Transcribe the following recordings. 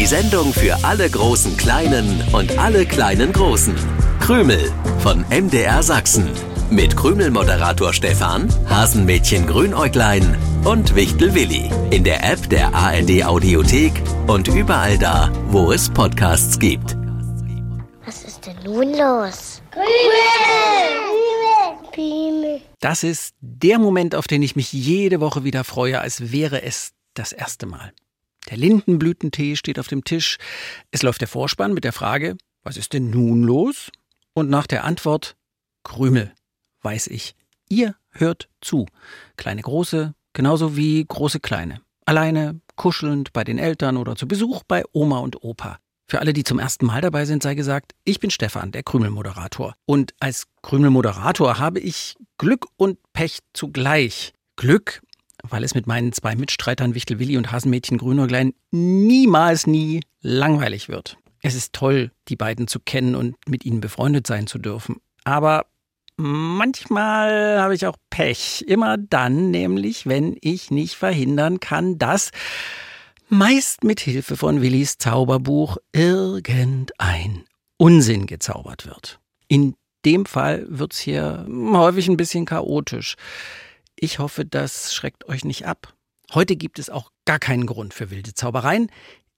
Die Sendung für alle großen Kleinen und alle kleinen Großen. Krümel von MDR Sachsen. Mit Krümel-Moderator Stefan, Hasenmädchen Grünäuglein und Wichtel Willi. In der App der ARD Audiothek und überall da, wo es Podcasts gibt. Was ist denn nun los? Krümel! Krümel! Das ist der Moment, auf den ich mich jede Woche wieder freue, als wäre es das erste Mal. Der Lindenblütentee steht auf dem Tisch. Es läuft der Vorspann mit der Frage, was ist denn nun los? Und nach der Antwort, Krümel, weiß ich. Ihr hört zu. Kleine große, genauso wie große kleine. Alleine, kuschelnd bei den Eltern oder zu Besuch bei Oma und Opa. Für alle, die zum ersten Mal dabei sind, sei gesagt, ich bin Stefan, der Krümelmoderator. Und als Krümelmoderator habe ich Glück und Pech zugleich. Glück, weil es mit meinen zwei Mitstreitern Wichtel Willi und Hasenmädchen Grünäuglein niemals nie langweilig wird. Es ist toll, die beiden zu kennen und mit ihnen befreundet sein zu dürfen. Aber manchmal habe ich auch Pech. Immer dann nämlich, wenn ich nicht verhindern kann, dass meist mit Hilfe von Willis Zauberbuch irgendein Unsinn gezaubert wird. In dem Fall wird's hier häufig ein bisschen chaotisch. Ich hoffe, das schreckt euch nicht ab. Heute gibt es auch gar keinen Grund für wilde Zaubereien.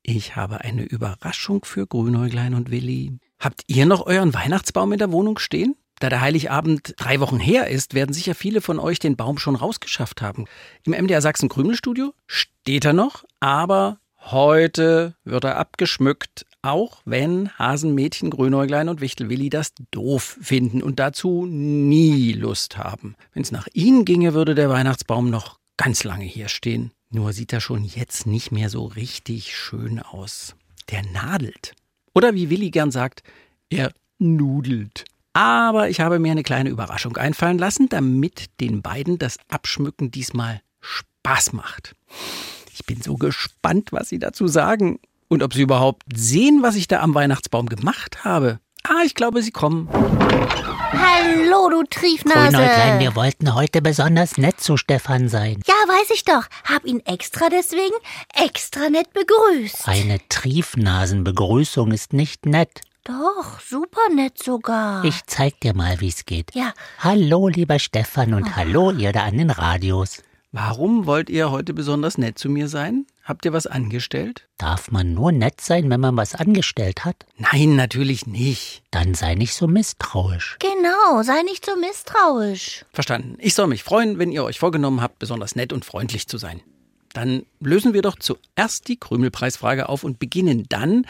Ich habe eine Überraschung für Grünäuglein und Willi. Habt ihr noch euren Weihnachtsbaum in der Wohnung stehen? Da der Heiligabend drei Wochen her ist, werden sicher viele von euch den Baum schon rausgeschafft haben. Im MDR Sachsen Krümelstudio steht er noch, aber heute wird er abgeschmückt, auch wenn Hasenmädchen Grünäuglein und Wichtelwilli das doof finden und dazu nie Lust haben. Wenn es nach ihnen ginge, würde der Weihnachtsbaum noch ganz lange hier stehen. Nur sieht er schon jetzt nicht mehr so richtig schön aus. Der nadelt. Oder wie Willi gern sagt, er nudelt. Aber ich habe mir eine kleine Überraschung einfallen lassen, damit den beiden das Abschmücken diesmal Spaß macht. Ich bin so gespannt, was sie dazu sagen und ob sie überhaupt sehen, was ich da am Weihnachtsbaum gemacht habe. Ah, ich glaube, sie kommen. Hallo, du Triefnase. Grünäuglein, wir wollten heute besonders nett zu Stefan sein. Ja, weiß ich doch. Hab ihn extra deswegen extra nett begrüßt. Eine Triefnasenbegrüßung ist nicht nett. Doch, super nett sogar. Ich zeig dir mal, wie's geht. Ja. Hallo, lieber Stefan und oh. hallo, ihr da an den Radios. Warum wollt ihr heute besonders nett zu mir sein? Habt ihr was angestellt? Darf man nur nett sein, wenn man was angestellt hat? Nein, natürlich nicht. Dann sei nicht so misstrauisch. Genau, sei nicht so misstrauisch. Verstanden. Ich soll mich freuen, wenn ihr euch vorgenommen habt, besonders nett und freundlich zu sein. Dann lösen wir doch zuerst die Krümelpreisfrage auf und beginnen dann,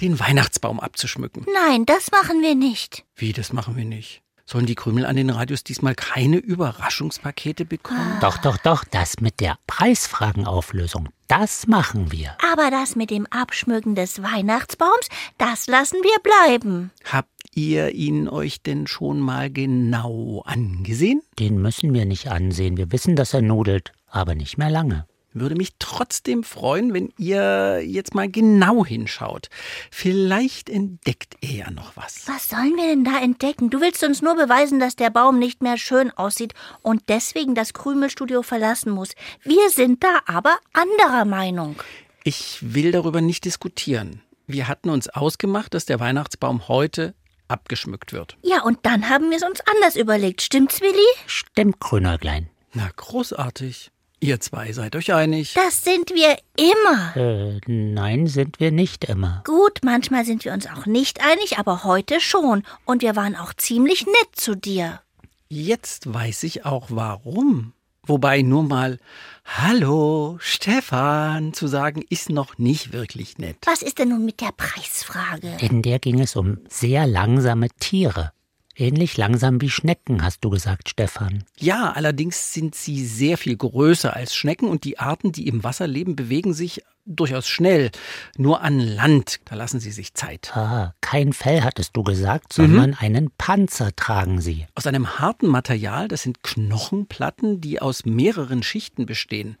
den Weihnachtsbaum abzuschmücken. Nein, das machen wir nicht. Wie, das machen wir nicht? Sollen die Krümel an den Radios diesmal keine Überraschungspakete bekommen? Doch, doch, doch, das mit der Preisfragenauflösung, das machen wir. Aber das mit dem Abschmücken des Weihnachtsbaums, das lassen wir bleiben. Habt ihr ihn euch denn schon mal genau angesehen? Den müssen wir nicht ansehen. Wir wissen, dass er nudelt, aber nicht mehr lange. Würde mich trotzdem freuen, wenn ihr jetzt mal genau hinschaut. Vielleicht entdeckt er ja noch was. Was sollen wir denn da entdecken? Du willst uns nur beweisen, dass der Baum nicht mehr schön aussieht und deswegen das Krümelstudio verlassen muss. Wir sind da aber anderer Meinung. Ich will darüber nicht diskutieren. Wir hatten uns ausgemacht, dass der Weihnachtsbaum heute abgeschmückt wird. Ja, und dann haben wir es uns anders überlegt. Stimmt's, Willi? Stimmt, Grünerglein. Na, großartig. Ihr zwei seid euch einig. Das sind wir immer. Äh, nein, sind wir nicht immer. Gut, manchmal sind wir uns auch nicht einig, aber heute schon. Und wir waren auch ziemlich nett zu dir. Jetzt weiß ich auch warum. Wobei nur mal Hallo, Stefan zu sagen, ist noch nicht wirklich nett. Was ist denn nun mit der Preisfrage? In der ging es um sehr langsame Tiere. Ähnlich langsam wie Schnecken, hast du gesagt, Stefan. Ja, allerdings sind sie sehr viel größer als Schnecken und die Arten, die im Wasser leben, bewegen sich durchaus schnell. Nur an Land, da lassen sie sich Zeit. Ah, kein Fell hattest du gesagt, sondern mhm. einen Panzer tragen sie. Aus einem harten Material, das sind Knochenplatten, die aus mehreren Schichten bestehen.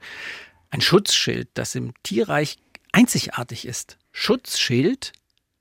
Ein Schutzschild, das im Tierreich einzigartig ist. Schutzschild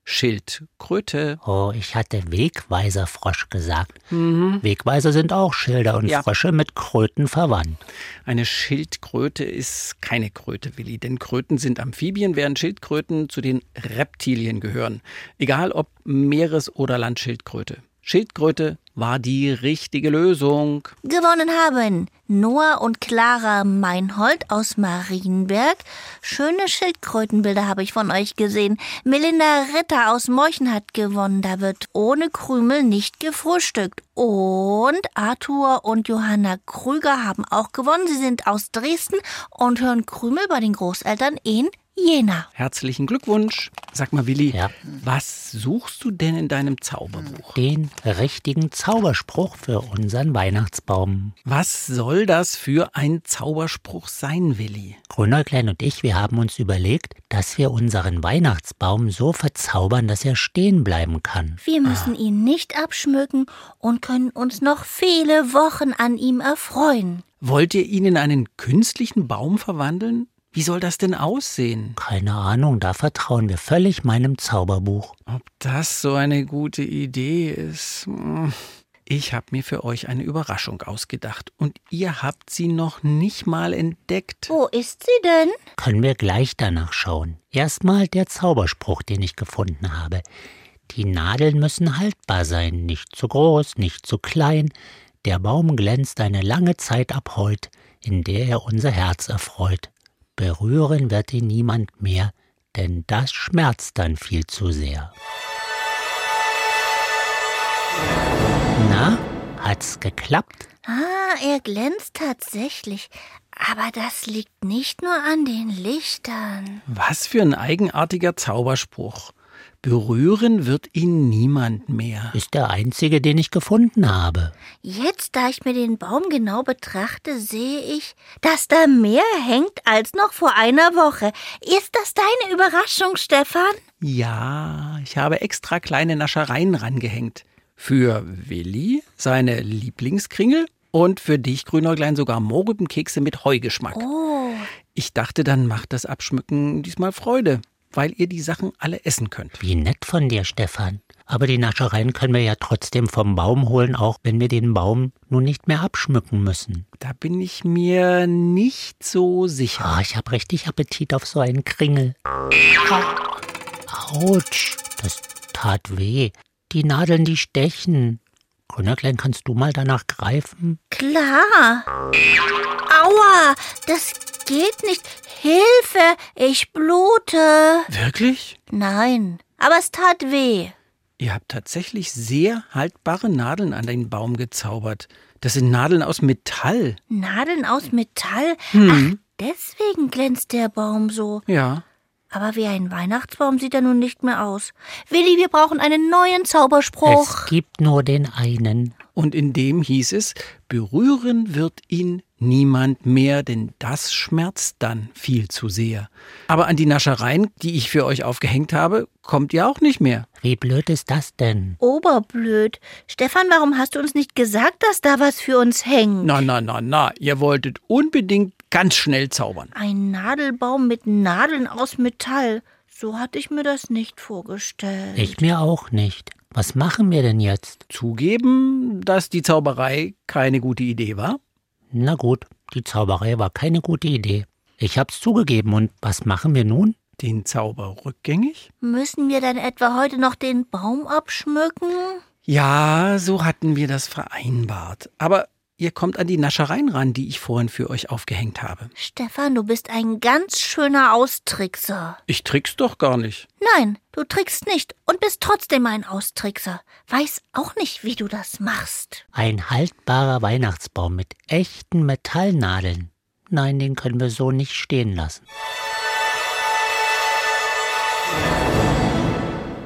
Schildkröte. Oh, ich hatte Wegweiserfrosch gesagt. Wegweiser sind auch Schilder und Ja. Frösche mit Kröten verwandt. Eine Schildkröte ist keine Kröte, Willi, denn Kröten sind Amphibien, während Schildkröten zu den Reptilien gehören. Egal ob Meeres- oder Landschildkröte. Schildkröte war die richtige Lösung. Gewonnen haben Noah und Clara Meinhold aus Marienberg. Schöne Schildkrötenbilder habe ich von euch gesehen. Melinda Ritter aus Morchen hat gewonnen. Da wird ohne Krümel nicht gefrühstückt. Und Arthur und Johanna Krüger haben auch gewonnen. Sie sind aus Dresden und hören Krümel bei den Großeltern in Jena. Herzlichen Glückwunsch. Sag mal, Willi, Ja. was suchst du denn in deinem Zauberbuch? Den richtigen Zauberspruch für unseren Weihnachtsbaum. Was soll das für ein Zauberspruch sein, Willi? Grünäuglein und ich, wir haben uns überlegt, dass wir unseren Weihnachtsbaum so verzaubern, dass er stehen bleiben kann. Wir müssen ihn nicht abschmücken und können uns noch viele Wochen an ihm erfreuen. Wollt ihr ihn in einen künstlichen Baum verwandeln? Wie soll das denn aussehen? Keine Ahnung, da vertrauen wir völlig meinem Zauberbuch. Ob das so eine gute Idee ist? Hm. Ich habe mir für euch eine Überraschung ausgedacht und ihr habt sie noch nicht mal entdeckt. Wo ist sie denn? Können wir gleich danach schauen. Erstmal der Zauberspruch, den ich gefunden habe. Die Nadeln müssen haltbar sein, nicht zu groß, nicht zu klein. Der Baum glänzt eine lange Zeit ab heut, in der er unser Herz erfreut. Berühren wird ihn niemand mehr, denn das schmerzt dann viel zu sehr. Na, hat's geklappt? Ah, er glänzt tatsächlich. Aber das liegt nicht nur an den Lichtern. Was für ein eigenartiger Zauberspruch. Berühren wird ihn niemand mehr. Ist der einzige, den ich gefunden habe. Jetzt, da ich mir den Baum genau betrachte, sehe ich, dass da mehr hängt als noch vor einer Woche. Ist das deine Überraschung, Stefan? Ja, ich habe extra kleine Naschereien rangehängt. Für Willi seine Lieblingskringel und für dich, Grünäuglein, sogar Mohrrübenkekse mit Heugeschmack. Oh, Ich dachte, dann macht das Abschmücken diesmal Freude, weil ihr die Sachen alle essen könnt. Wie nett von dir, Stefan. Aber die Naschereien können wir ja trotzdem vom Baum holen, auch wenn wir den Baum nun nicht mehr abschmücken müssen. Da bin ich mir nicht so sicher. Ah, ich habe richtig Appetit auf so einen Kringel. Autsch, das tat weh. Die Nadeln, die stechen. Grünerklein, kannst du mal danach greifen? klar. Aua, das geht nicht. Hilfe, ich blute. Wirklich? Nein, aber es tat weh. Ihr habt tatsächlich sehr haltbare Nadeln an den Baum gezaubert. Das sind Nadeln aus Metall. Nadeln aus Metall. Hm. Ach, deswegen glänzt der Baum so. Ja. Aber wie ein Weihnachtsbaum sieht er nun nicht mehr aus. Willi, wir brauchen einen neuen Zauberspruch. Es gibt nur den einen. Und in dem hieß es, berühren wird ihn niemand mehr, denn das schmerzt dann viel zu sehr. Aber an die Naschereien, die ich für euch aufgehängt habe, kommt ihr auch nicht mehr. Wie blöd ist das denn? Oberblöd. Stefan, warum hast du uns nicht gesagt, dass da was für uns hängt? Na, na, na, na, ihr wolltet unbedingt ganz schnell zaubern. Ein Nadelbaum mit Nadeln aus Metall. So hatte ich mir das nicht vorgestellt. Ich mir auch nicht. Was machen wir denn jetzt? Zugeben, dass die Zauberei keine gute Idee war? Na gut, die Zauberei war keine gute Idee. Ich hab's zugegeben und was machen wir nun? Den Zauber rückgängig? Müssen wir dann etwa heute noch den Baum abschmücken? Ja, so hatten wir das vereinbart. Aber ihr kommt an die Naschereien ran, die ich vorhin für euch aufgehängt habe. Stefan, du bist ein ganz schöner Austrickser. Ich trick's doch gar nicht. Nein, du trickst nicht und bist trotzdem ein Austrickser. Weiß auch nicht, wie du das machst. Ein haltbarer Weihnachtsbaum mit echten Metallnadeln. Nein, den können wir so nicht stehen lassen.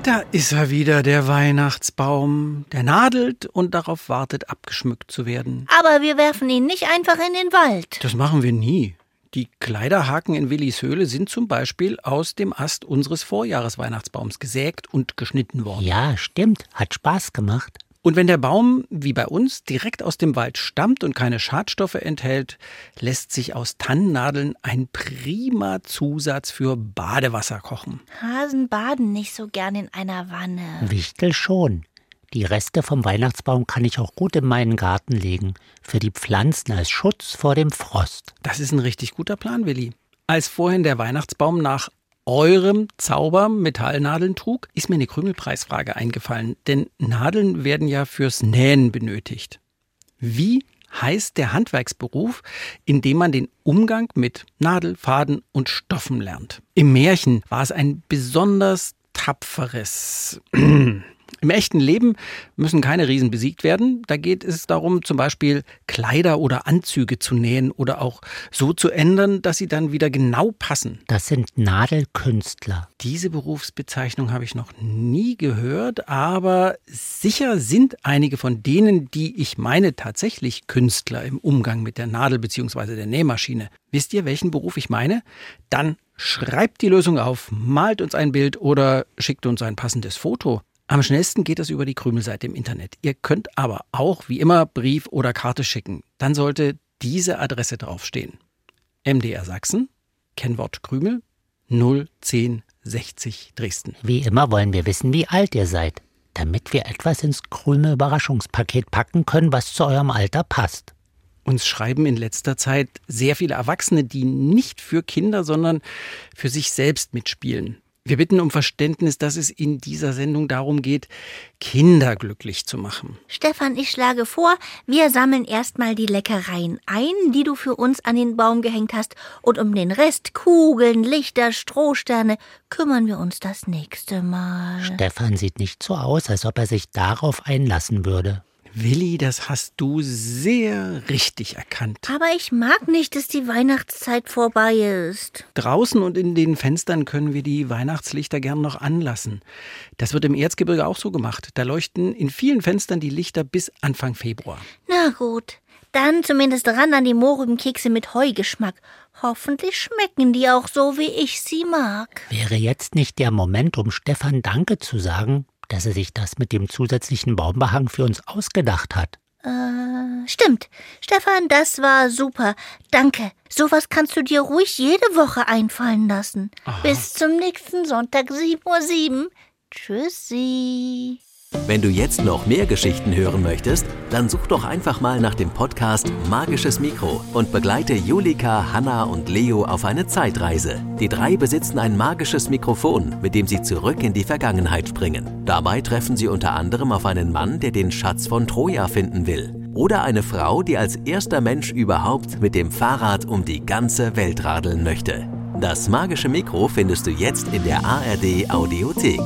Da ist er wieder, der Weihnachtsbaum. Der nadelt und darauf wartet, abgeschmückt zu werden. Aber wir werfen ihn nicht einfach in den Wald. Das machen wir nie. Die Kleiderhaken in Willis Höhle sind zum Beispiel aus dem Ast unseres Vorjahresweihnachtsbaums gesägt und geschnitten worden. Ja, stimmt. Hat Spaß gemacht. Und wenn der Baum, wie bei uns, direkt aus dem Wald stammt und keine Schadstoffe enthält, lässt sich aus Tannennadeln ein prima Zusatz für Badewasser kochen. Hasen baden nicht so gern in einer Wanne. Wichtel schon. Die Reste vom Weihnachtsbaum kann ich auch gut in meinen Garten legen, für die Pflanzen als Schutz vor dem Frost. Das ist ein richtig guter Plan, Willi. Als vorhin der Weihnachtsbaum nach eurem Zauber Metallnadeln trug, ist mir eine Krümelpreisfrage eingefallen. Denn Nadeln werden ja fürs Nähen benötigt. Wie heißt der Handwerksberuf, in dem man den Umgang mit Nadel, Faden und Stoffen lernt? Im Märchen war es ein besonders tapferes Im echten Leben müssen keine Riesen besiegt werden. Da geht es darum, zum Beispiel Kleider oder Anzüge zu nähen oder auch so zu ändern, dass sie dann wieder genau passen. Das sind Nadelkünstler. Diese Berufsbezeichnung habe ich noch nie gehört, aber sicher sind einige von denen, die ich meine, tatsächlich Künstler im Umgang mit der Nadel bzw. der Nähmaschine. Wisst ihr, welchen Beruf ich meine? Dann schreibt die Lösung auf, malt uns ein Bild oder schickt uns ein passendes Foto. Am schnellsten geht das über die Krümelseite im Internet. Ihr könnt aber auch wie immer Brief oder Karte schicken. Dann sollte diese Adresse draufstehen. MDR Sachsen, Kennwort Krümel, 01060 Dresden. Wie immer wollen wir wissen, wie alt ihr seid, damit wir etwas ins Krümel-Überraschungspaket packen können, was zu eurem Alter passt. Uns schreiben in letzter Zeit sehr viele Erwachsene, die nicht für Kinder, sondern für sich selbst mitspielen. Wir bitten um Verständnis, dass es in dieser Sendung darum geht, Kinder glücklich zu machen. Stefan, ich schlage vor, wir sammeln erstmal die Leckereien ein, die du für uns an den Baum gehängt hast, und um den Rest, Kugeln, Lichter, Strohsterne, kümmern wir uns das nächste Mal. Stefan sieht nicht so aus, als ob er sich darauf einlassen würde. Willi, das hast du sehr richtig erkannt. Aber ich mag nicht, dass die Weihnachtszeit vorbei ist. Draußen und in den Fenstern können wir die Weihnachtslichter gern noch anlassen. Das wird im Erzgebirge auch so gemacht. Da leuchten in vielen Fenstern die Lichter bis Anfang Februar. Na gut, dann zumindest ran an die Mohrenkekse mit Heugeschmack. Hoffentlich schmecken die auch so, wie ich sie mag. Wäre jetzt nicht der Moment, um Stefan Danke zu sagen? Dass er sich das mit dem zusätzlichen Baumbehang für uns ausgedacht hat. Äh, stimmt. Stefan, das war super. Danke. Sowas kannst du dir ruhig jede Woche einfallen lassen. Aha. Bis zum nächsten Sonntag 7.07 Uhr. Tschüssi. Wenn du jetzt noch mehr Geschichten hören möchtest, dann such doch einfach mal nach dem Podcast Magisches Mikro und begleite Julika, Hanna und Leo auf eine Zeitreise. Die drei besitzen ein magisches Mikrofon, mit dem sie zurück in die Vergangenheit springen. Dabei treffen sie unter anderem auf einen Mann, der den Schatz von Troja finden will. Oder eine Frau, die als erster Mensch überhaupt mit dem Fahrrad um die ganze Welt radeln möchte. Das magische Mikro findest du jetzt in der ARD Audiothek.